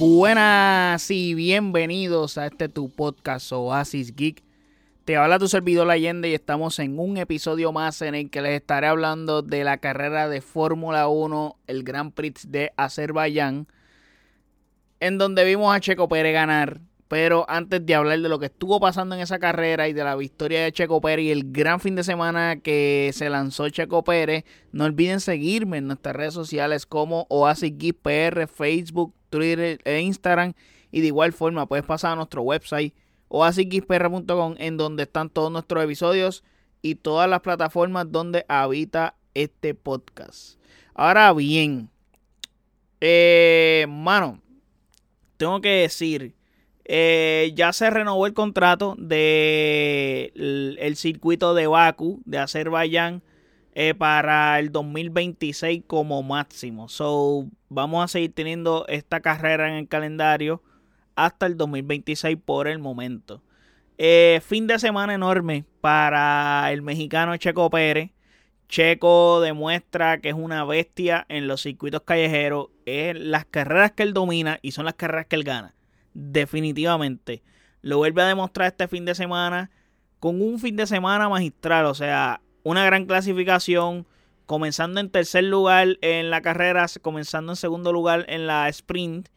Buenas y bienvenidos a este tu podcast Oasis Geek. Te habla tu servidor Allende y estamos en un episodio más en el que les estaré hablando de la carrera de Fórmula 1, el Grand Prix de Azerbaiyán, en donde vimos a Checo Pérez ganar. Pero antes de hablar de lo que estuvo pasando en esa carrera y de la victoria de Checo Pérez y el gran fin de semana que se lanzó Checo Pérez, no olviden seguirme en nuestras redes sociales como Oasis Facebook, Twitter e Instagram. Y de igual forma puedes pasar a nuestro website oasisgeekpr.com en donde están todos nuestros episodios y todas las plataformas donde habita este podcast. Ahora bien, eh, tengo que decir, eh, ya se renovó el contrato de el, circuito de Baku de Azerbaiyán eh, para el 2026 como máximo. So, vamos a seguir teniendo esta carrera en el calendario hasta el 2026 por el momento. Eh, fin de semana enorme para el mexicano Checo Pérez. Checo demuestra que es una bestia en los circuitos callejeros. Es las carreras que él domina y son las carreras que él gana. Definitivamente. Lo vuelve a demostrar este fin de semana con un fin de semana magistral. O sea, una gran clasificación. Comenzando en tercer lugar en la carrera, comenzando en segundo lugar en la sprint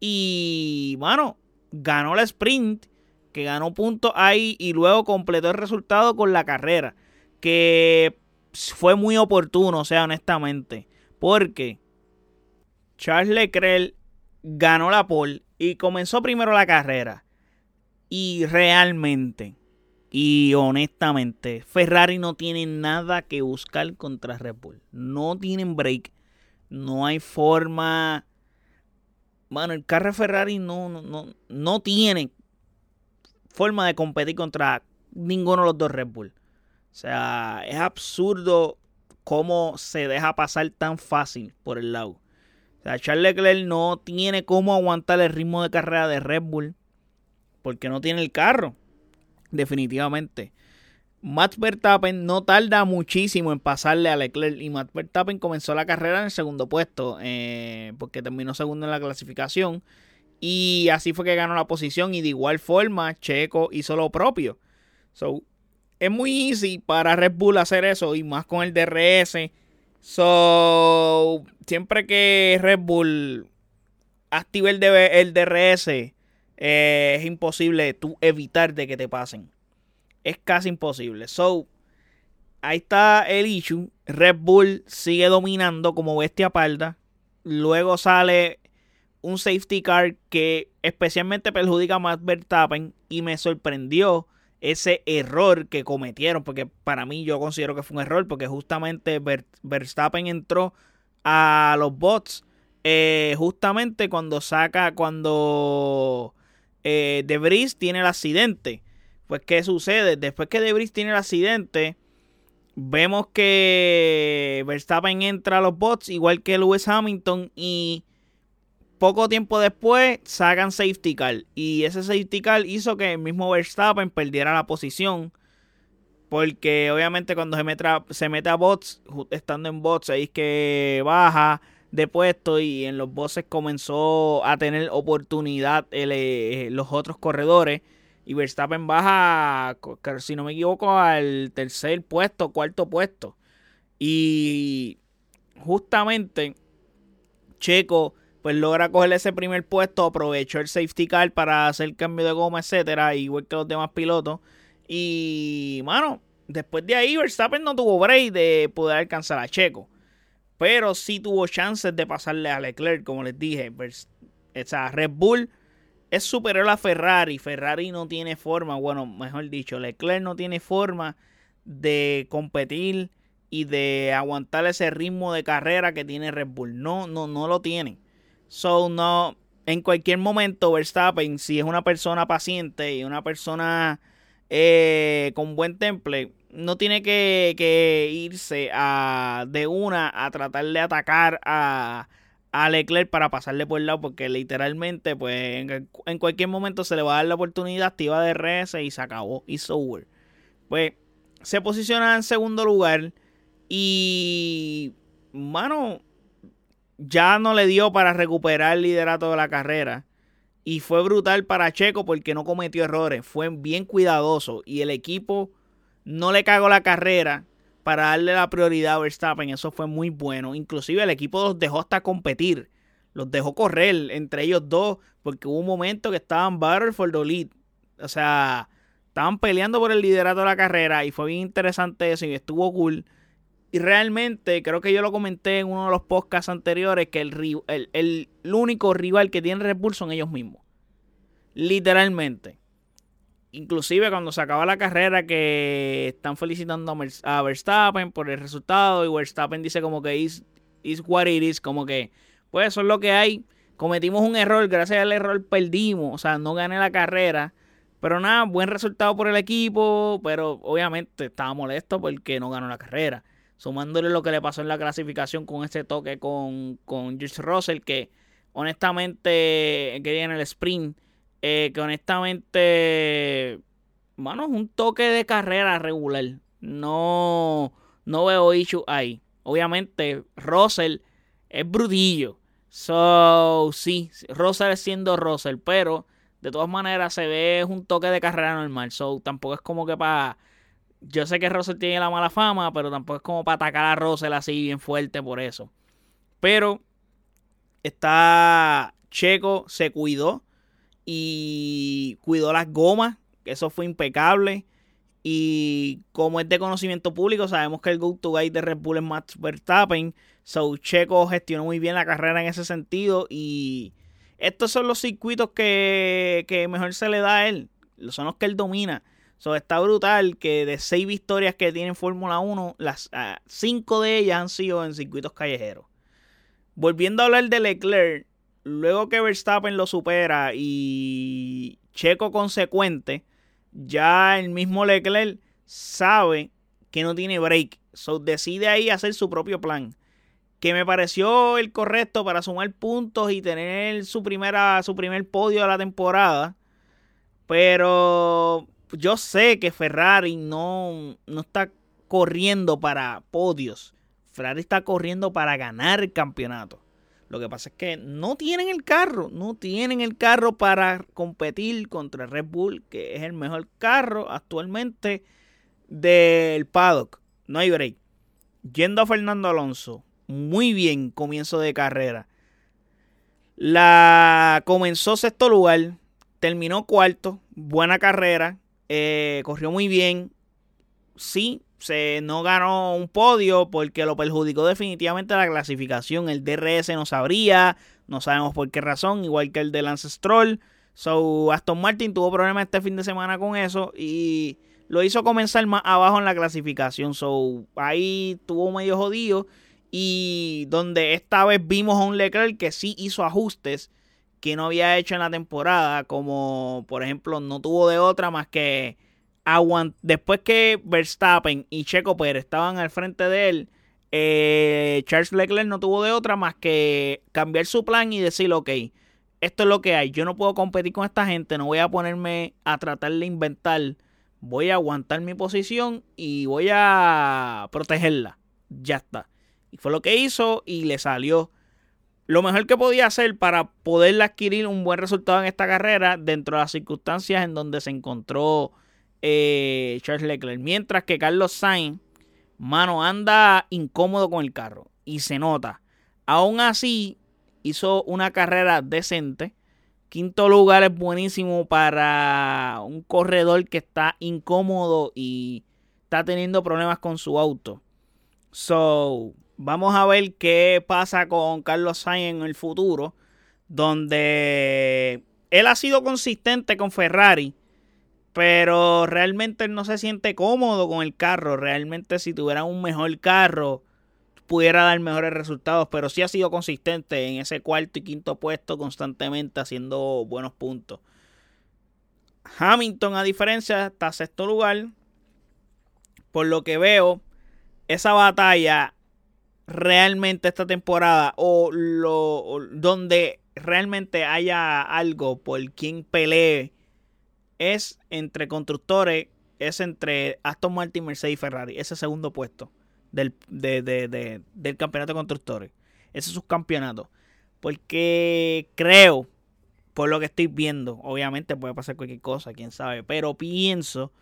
y, bueno, ganó la sprint, que ganó puntos ahí y luego completó el resultado con la carrera. Que fue muy oportuno, o sea, honestamente. Porque Charles Leclerc ganó la pole y comenzó primero la carrera. Y realmente, y honestamente, Ferrari no tiene nada que buscar contra Red Bull. No tienen break. No hay forma Mano, el carro Ferrari no, no, no, tiene forma de competir contra ninguno de los dos Red Bull. O sea, es absurdo cómo se deja pasar tan fácil por el lado. O sea, Charles Leclerc no tiene cómo aguantar el ritmo de carrera de Red Bull porque no tiene el carro. Definitivamente. Max Verstappen no tarda muchísimo en pasarle a Leclerc y Max Verstappen comenzó la carrera en el segundo puesto eh, porque terminó segundo en la clasificación y así fue que ganó la posición y de igual forma Checo hizo lo propio. So, es muy easy para Red Bull hacer eso y más con el DRS. So, siempre que Red Bull active el, el DRS, eh, es imposible tú evitar de que te pasen es casi imposible. So, ahí está el issue. Red Bull sigue dominando como bestia parda. Luego sale un safety car que especialmente perjudica a Matt Verstappen y me sorprendió ese error que cometieron, porque para mí yo considero que fue un error, porque justamente Verstappen entró a los bots eh, justamente cuando saca, cuando eh, Debris tiene el accidente. Pues, ¿qué sucede? Después que Debris tiene el accidente, vemos que Verstappen entra a los bots, igual que Lewis Hamilton, y poco tiempo después sacan safety car. Y ese safety car hizo que el mismo Verstappen perdiera la posición. Porque obviamente cuando se mete a, se mete a bots, estando en bots, ahí que baja de puesto y en los bots comenzó a tener oportunidad eh, los otros corredores. Y Verstappen baja, si no me equivoco, al tercer puesto, cuarto puesto. Y justamente Checo pues logra coger ese primer puesto, aprovechó el safety car para hacer cambio de goma, etcétera, igual que los demás pilotos. Y, mano, después de ahí Verstappen no tuvo break de poder alcanzar a Checo. Pero sí tuvo chances de pasarle a Leclerc, como les dije. O sea, Red Bull es superior a Ferrari. Ferrari no tiene forma, bueno, mejor dicho, Leclerc no tiene forma de competir y de aguantar ese ritmo de carrera que tiene Red Bull. No, no, no lo tiene. So, no, en cualquier momento Verstappen, si es una persona paciente y una persona eh, con buen temple, no tiene que, irse a, de una a tratar de atacar a Leclerc para pasarle por el lado porque literalmente pues en, cualquier momento se le va a dar la oportunidad activa de RS y se acabó y over. Pues se posiciona en segundo lugar y mano ya no le dio para recuperar el liderato de la carrera. Y fue brutal para Checo porque no cometió errores. Fue bien cuidadoso. Y el equipo no le cagó la carrera para darle la prioridad a Verstappen. Eso fue muy bueno. Inclusive el equipo los dejó hasta competir. Los dejó correr entre ellos dos. Porque hubo un momento que estaban battle for the lead. O sea, estaban peleando por el liderato de la carrera. Y fue bien interesante eso. Y estuvo cool. Y realmente, creo que yo lo comenté en uno de los podcasts anteriores, que el, el, único rival que tiene Red Bull son ellos mismos. Literalmente. Inclusive cuando se acaba la carrera que están felicitando a Verstappen por el resultado y Verstappen dice como que is, is what it is, como que pues eso es lo que hay. Cometimos un error, gracias al error perdimos, o sea, no gané la carrera. Pero nada, buen resultado por el equipo, pero obviamente estaba molesto porque no ganó la carrera sumándole lo que le pasó en la clasificación con ese toque con, con George Russell, que honestamente, que en el sprint, eh, que honestamente, bueno, es un toque de carrera regular. No, no veo issue ahí. Obviamente, Russell es brutillo. So, sí, Russell siendo Russell, pero de todas maneras se ve un toque de carrera normal. So, tampoco es como que para yo sé que Russell tiene la mala fama, pero tampoco es como para atacar a Russell así bien fuerte por eso. Pero está Checo, se cuidó y cuidó las gomas, eso fue impecable. Y como es de conocimiento público, sabemos que el go-to guide de Red Bull es Max Verstappen. So Checo gestionó muy bien la carrera en ese sentido. Y estos son los circuitos que, que mejor se le da a él. Son los que él domina. So, está brutal que de seis victorias que tiene en Fórmula 1, las ah, cinco de ellas han sido en circuitos callejeros. Volviendo a hablar de Leclerc, luego que Verstappen lo supera y Checo consecuente, ya el mismo Leclerc sabe que no tiene break. So decide ahí hacer su propio plan. Que me pareció el correcto para sumar puntos y tener su, primera, su primer podio de la temporada. Pero yo sé que Ferrari no, no está corriendo para podios. Ferrari está corriendo para ganar el campeonato. Lo que pasa es que no tienen el carro, no tienen el carro para competir contra Red Bull, que es el mejor carro actualmente del paddock. No hay break. Yendo a Fernando Alonso, muy bien comienzo de carrera. La comenzó sexto lugar, terminó cuarto, buena carrera, eh, corrió muy bien. Sí, se no ganó un podio porque lo perjudicó definitivamente la clasificación. El DRS no sabría, no sabemos por qué razón, igual que el de Lance Stroll. So, Aston Martin tuvo problemas este fin de semana con eso y lo hizo comenzar más abajo en la clasificación. So, ahí tuvo medio jodido. Y donde esta vez vimos a un Leclerc que sí hizo ajustes que no había hecho en la temporada, como por ejemplo no tuvo de otra más que aguant después que Verstappen y Checo Pérez estaban al frente de él, eh, Charles Leclerc no tuvo de otra más que cambiar su plan y decir, ok, esto es lo que hay, yo no puedo competir con esta gente, no voy a ponerme a tratar de inventar, voy a aguantar mi posición y voy a protegerla, ya está. Y fue lo que hizo y le salió lo mejor que podía hacer para poder adquirir un buen resultado en esta carrera dentro de las circunstancias en donde se encontró eh, Charles Leclerc. Mientras que Carlos Sainz, mano, anda incómodo con el carro y se nota. Aún así, hizo una carrera decente. Quinto lugar es buenísimo para un corredor que está incómodo y está teniendo problemas con su auto. So, Vamos a ver qué pasa con Carlos Sainz en el futuro, donde él ha sido consistente con Ferrari, pero realmente no se siente cómodo con el carro. Realmente si tuviera un mejor carro, pudiera dar mejores resultados, pero sí ha sido consistente en ese cuarto y quinto puesto constantemente haciendo buenos puntos. Hamilton, a diferencia, está sexto lugar. Por lo que veo, esa batalla realmente esta temporada o lo donde realmente haya algo por quien pelee es entre constructores, es entre Aston Martin, Mercedes y Ferrari, ese segundo puesto del, del campeonato de constructores, ese es su campeonato. Porque creo, por lo que estoy viendo. Obviamente puede pasar cualquier cosa, quién sabe. Pero pienso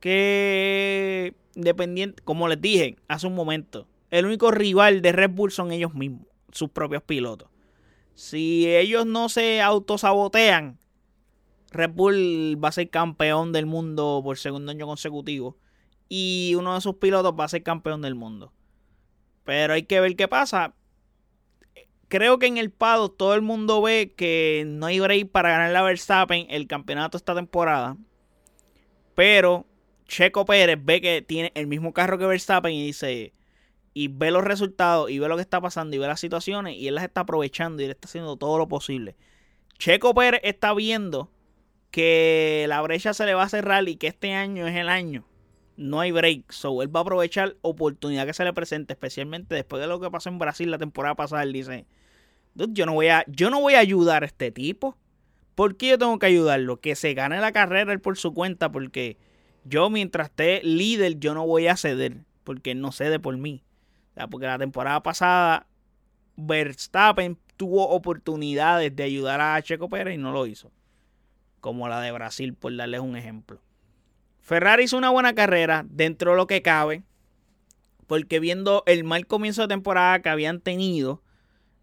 que, dependiente, como les dije hace un momento, el único rival de Red Bull son ellos mismos, sus propios pilotos. Si ellos no se autosabotean, Red Bull va a ser campeón del mundo por segundo año consecutivo. Y uno de sus pilotos va a ser campeón del mundo. Pero hay que ver qué pasa creo que en el Pado todo el mundo ve que no hay break para ganar la Verstappen el campeonato esta temporada. Pero Checo Pérez ve que tiene el mismo carro que Verstappen y dice y ve los resultados y ve lo que está pasando y ve las situaciones y él las está aprovechando y él está haciendo todo lo posible. Checo Pérez está viendo que la brecha se le va a cerrar y que este año es el año. No hay break. So él va a aprovechar oportunidad que se le presente, especialmente después de lo que pasó en Brasil la temporada pasada. Él dice, yo no voy a, yo no voy a ayudar a este tipo. ¿Por qué yo tengo que ayudarlo? Que se gane la carrera él por su cuenta, porque yo mientras esté líder, yo no voy a ceder, porque él no cede por mí. Porque la temporada pasada Verstappen tuvo oportunidades de ayudar a Checo Pérez y no lo hizo. Como la de Brasil, por darles un ejemplo. Ferrari hizo una buena carrera dentro de lo que cabe, porque viendo el mal comienzo de temporada que habían tenido,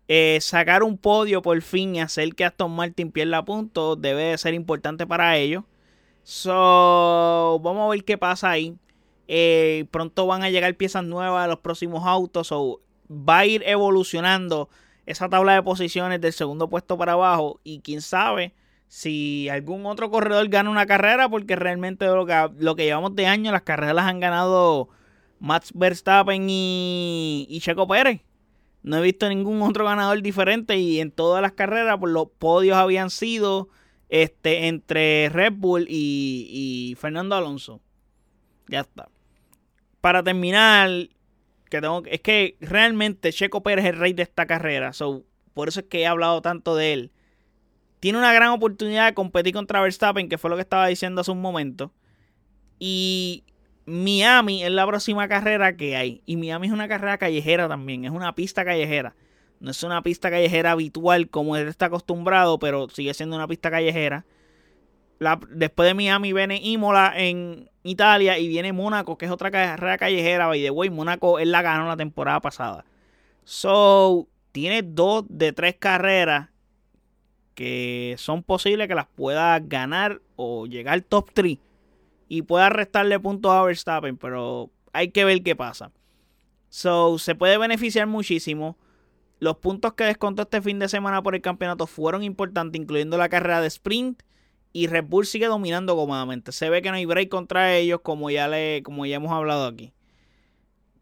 eh, sacar un podio por fin y hacer que Aston Martin pierda puntos debe de ser importante para ellos. So, vamos a ver qué pasa ahí. Eh, pronto van a llegar piezas nuevas a los próximos autos. So, va a ir evolucionando esa tabla de posiciones del segundo puesto para abajo. Y quién sabe si algún otro corredor gana una carrera. Porque realmente lo que, lo que llevamos de año, las carreras las han ganado Max Verstappen y, y Checo Pérez. No he visto ningún otro ganador diferente y en todas las carreras pues, los podios habían sido este, entre Red Bull y, Fernando Alonso. Ya está. Para terminar, que tengo, es que realmente Checo Pérez es el rey de esta carrera. So, por eso es que he hablado tanto de él. Tiene una gran oportunidad de competir contra Verstappen, que fue lo que estaba diciendo hace un momento. Y Miami es la próxima carrera que hay. Y Miami es una carrera callejera también. Es una pista callejera. No es una pista callejera habitual como él está acostumbrado, pero sigue siendo una pista callejera. después de Miami viene Imola en Italia y viene Mónaco, que es otra carrera callejera. By the way, Mónaco él la ganó la temporada pasada. So, tiene dos de tres carreras que son posibles que las pueda ganar o llegar top 3 y pueda restarle puntos a Verstappen, pero hay que ver qué pasa. So, se puede beneficiar muchísimo. Los puntos que descontó este fin de semana por el campeonato fueron importantes, incluyendo la carrera de sprint. Y Red Bull sigue dominando cómodamente. Se ve que no hay break contra ellos, como ya, le, como ya hemos hablado aquí.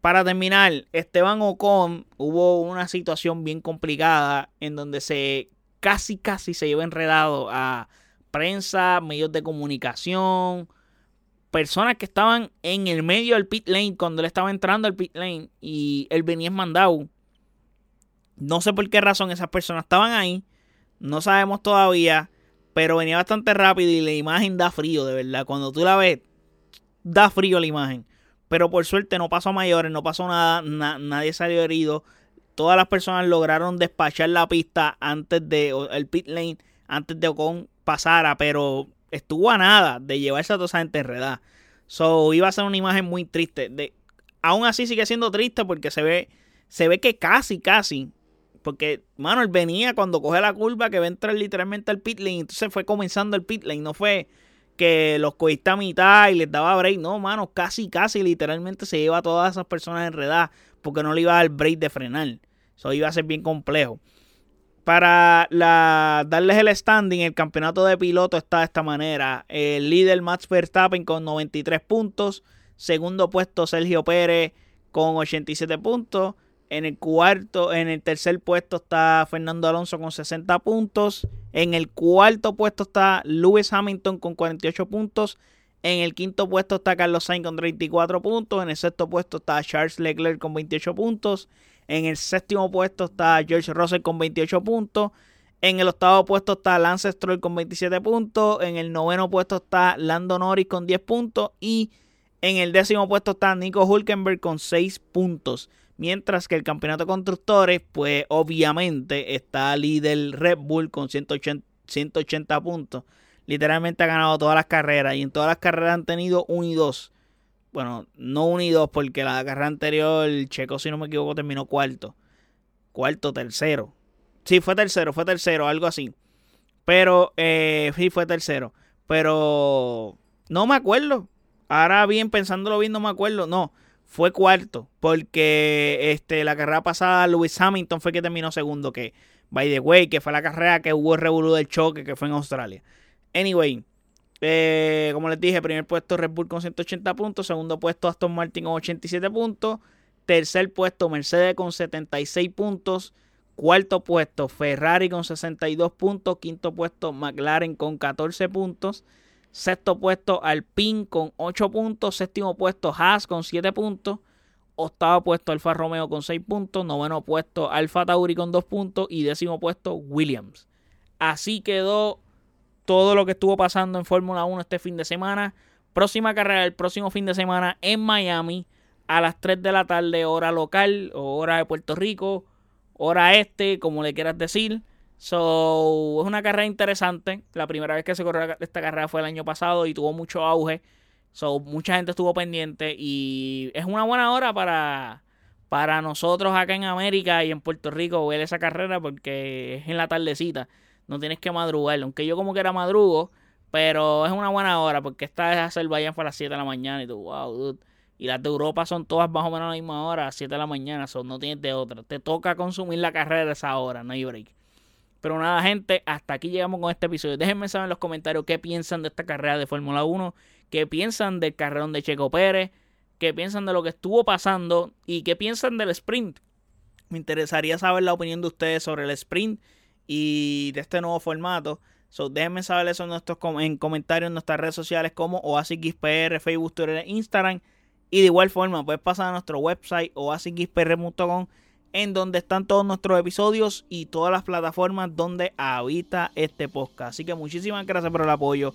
Para terminar, Esteban Ocon hubo una situación bien complicada en donde se casi, casi se lleva enredado a prensa, medios de comunicación, personas que estaban en el medio del pit lane cuando él estaba entrando al pit lane y él venía mandado. No sé por qué razón esas personas estaban ahí. No sabemos todavía. Pero venía bastante rápido y la imagen da frío, de verdad. Cuando tú la ves, da frío la imagen. Pero por suerte no pasó a mayores, no pasó nada, nadie salió herido. Todas las personas lograron despachar la pista antes de el pit lane, antes de Ocon pasara, pero estuvo a nada de llevarse a toda esa gente enredada. So, iba a ser una imagen muy triste. De, aún así sigue siendo triste porque se ve, se ve que casi, casi. Porque, mano, él venía cuando coge la curva que va a entrar literalmente al pit lane. Entonces fue comenzando el pit lane. No fue que los cogiste a mitad y les daba break. No, mano, casi, casi literalmente se lleva a todas esas personas enredadas. Porque no le iba a dar break de frenar. Eso iba a ser bien complejo. Para la, darles el standing, el campeonato de piloto está de esta manera. El líder Max Verstappen con 93 puntos. Segundo puesto Sergio Pérez con 87 puntos. En el cuarto, en el tercer puesto está Fernando Alonso con 60 puntos. En el cuarto puesto está Lewis Hamilton con 48 puntos. En el quinto puesto está Carlos Sainz con 34 puntos. En el sexto puesto está Charles Leclerc con 28 puntos. En el séptimo puesto está George Russell con 28 puntos. En el octavo puesto está Lance Stroll con 27 puntos. En el noveno puesto está Lando Norris con 10 puntos. Y en el décimo puesto está Nico Hulkenberg con 6 puntos. Mientras que el campeonato de constructores, pues obviamente está líder Red Bull con 180, 180 puntos. Literalmente ha ganado todas las carreras y en todas las carreras han tenido 1 y 2. Bueno, no 1 y 2 porque la carrera anterior, el Checo, si no me equivoco, terminó cuarto. Cuarto, tercero. Sí, fue tercero, fue tercero, algo así. Pero, eh, sí, fue tercero. Pero, no me acuerdo. Ahora bien, pensándolo bien, no me acuerdo. No, fue cuarto. Porque este, la carrera pasada, Lewis Hamilton fue que terminó segundo. Que, by the way, que fue la carrera que hubo el revolú del choque, que fue en Australia. Anyway, eh, como les dije, primer puesto Red Bull con 180 puntos. Segundo puesto Aston Martin con 87 puntos. Tercer puesto Mercedes con 76 puntos. Cuarto puesto Ferrari con 62 puntos. Quinto puesto McLaren con 14 puntos. Sexto puesto Alpine con 8 puntos. Séptimo puesto Haas con 7 puntos. Octavo puesto Alfa Romeo con 6 puntos. Noveno puesto Alfa Tauri con 2 puntos. Y décimo puesto Williams. Así quedó todo lo que estuvo pasando en Fórmula 1 este fin de semana. Próxima carrera el próximo fin de semana en Miami a las 3 de la tarde, hora local o hora de Puerto Rico hora este, como le quieras decir. So, es una carrera interesante. La primera vez que se corrió esta carrera fue el año pasado y tuvo mucho auge. So, mucha gente estuvo pendiente y es una buena hora para, para nosotros acá en América y en Puerto Rico ver esa carrera porque es en la tardecita. No tienes que madrugar. Aunque yo como que era madrugo, pero es una buena hora porque esta es Azerbaiyán fue a las 7 de la mañana y tú, wow, dude. Y las de Europa son todas más o menos a la misma hora, a 7 de la mañana, son, no tienes de otra. Te toca consumir la carrera a esa hora, no hay break. Pero nada, gente, hasta aquí llegamos con este episodio. Déjenme saber en los comentarios qué piensan de esta carrera de Fórmula 1, qué piensan del carrerón de Checo Pérez, qué piensan de lo que estuvo pasando y qué piensan del sprint. Me interesaría saber la opinión de ustedes sobre el sprint y de este nuevo formato. So, déjenme saber eso en, nuestros, en comentarios en nuestras redes sociales como OasisXPR, Facebook, Twitter, Instagram. Y de igual forma, puedes pasar a nuestro website oasispr.com en donde están todos nuestros episodios y todas las plataformas donde habita este podcast. Así que muchísimas gracias por el apoyo.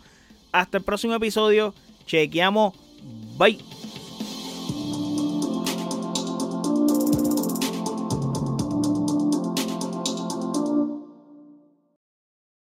Hasta el próximo episodio. Chequeamos. Bye.